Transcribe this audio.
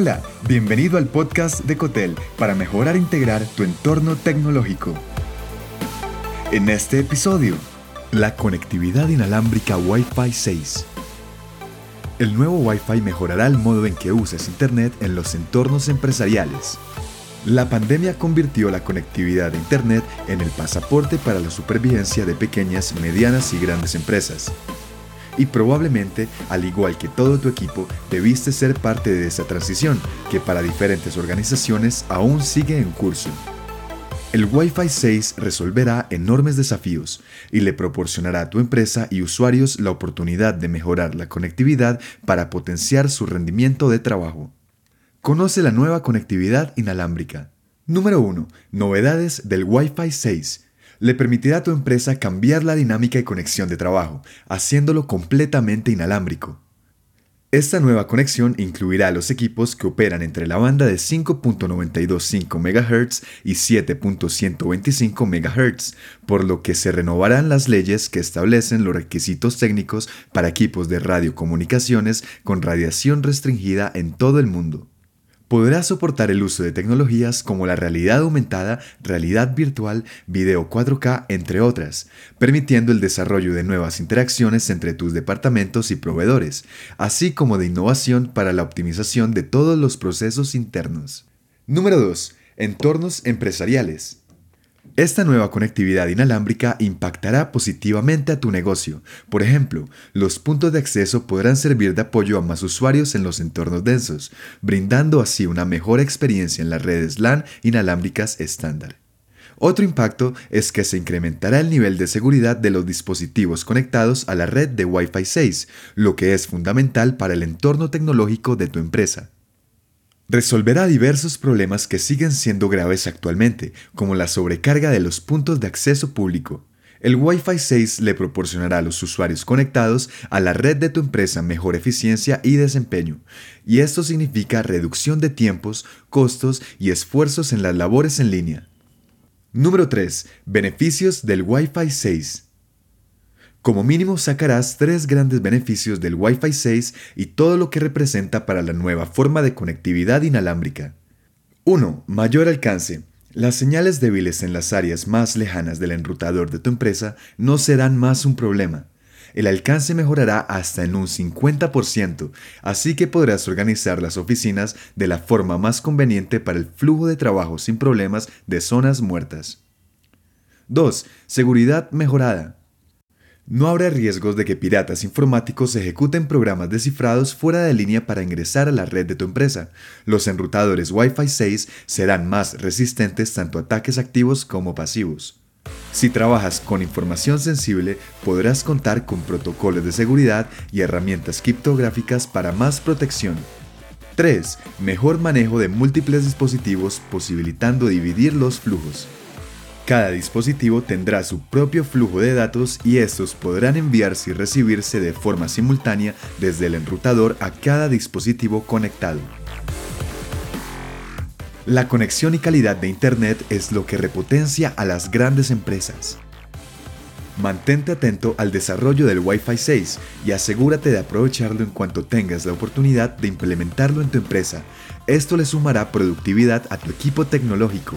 Hola, bienvenido al podcast de Cotel para mejorar e integrar tu entorno tecnológico. En este episodio, la conectividad inalámbrica Wi-Fi 6. El nuevo Wi-Fi mejorará el modo en que uses Internet en los entornos empresariales. La pandemia convirtió la conectividad de Internet en el pasaporte para la supervivencia de pequeñas, medianas y grandes empresas y probablemente, al igual que todo tu equipo, debiste ser parte de esa transición, que para diferentes organizaciones aún sigue en curso. El Wi-Fi 6 resolverá enormes desafíos y le proporcionará a tu empresa y usuarios la oportunidad de mejorar la conectividad para potenciar su rendimiento de trabajo. Conoce la nueva conectividad inalámbrica. Número 1. Novedades del Wi-Fi 6 le permitirá a tu empresa cambiar la dinámica y conexión de trabajo, haciéndolo completamente inalámbrico. Esta nueva conexión incluirá los equipos que operan entre la banda de 5.925 MHz y 7.125 MHz, por lo que se renovarán las leyes que establecen los requisitos técnicos para equipos de radiocomunicaciones con radiación restringida en todo el mundo podrá soportar el uso de tecnologías como la realidad aumentada, realidad virtual, video 4K, entre otras, permitiendo el desarrollo de nuevas interacciones entre tus departamentos y proveedores, así como de innovación para la optimización de todos los procesos internos. Número 2. Entornos empresariales. Esta nueva conectividad inalámbrica impactará positivamente a tu negocio. Por ejemplo, los puntos de acceso podrán servir de apoyo a más usuarios en los entornos densos, brindando así una mejor experiencia en las redes LAN inalámbricas estándar. Otro impacto es que se incrementará el nivel de seguridad de los dispositivos conectados a la red de Wi-Fi 6, lo que es fundamental para el entorno tecnológico de tu empresa. Resolverá diversos problemas que siguen siendo graves actualmente, como la sobrecarga de los puntos de acceso público. El Wi-Fi 6 le proporcionará a los usuarios conectados a la red de tu empresa mejor eficiencia y desempeño, y esto significa reducción de tiempos, costos y esfuerzos en las labores en línea. Número 3. Beneficios del Wi-Fi 6. Como mínimo sacarás tres grandes beneficios del Wi-Fi 6 y todo lo que representa para la nueva forma de conectividad inalámbrica. 1. Mayor alcance. Las señales débiles en las áreas más lejanas del enrutador de tu empresa no serán más un problema. El alcance mejorará hasta en un 50%, así que podrás organizar las oficinas de la forma más conveniente para el flujo de trabajo sin problemas de zonas muertas. 2. Seguridad mejorada. No habrá riesgos de que piratas informáticos ejecuten programas descifrados fuera de línea para ingresar a la red de tu empresa. Los enrutadores Wi-Fi 6 serán más resistentes tanto a ataques activos como pasivos. Si trabajas con información sensible, podrás contar con protocolos de seguridad y herramientas criptográficas para más protección. 3. Mejor manejo de múltiples dispositivos posibilitando dividir los flujos. Cada dispositivo tendrá su propio flujo de datos y estos podrán enviarse y recibirse de forma simultánea desde el enrutador a cada dispositivo conectado. La conexión y calidad de Internet es lo que repotencia a las grandes empresas. Mantente atento al desarrollo del Wi-Fi 6 y asegúrate de aprovecharlo en cuanto tengas la oportunidad de implementarlo en tu empresa. Esto le sumará productividad a tu equipo tecnológico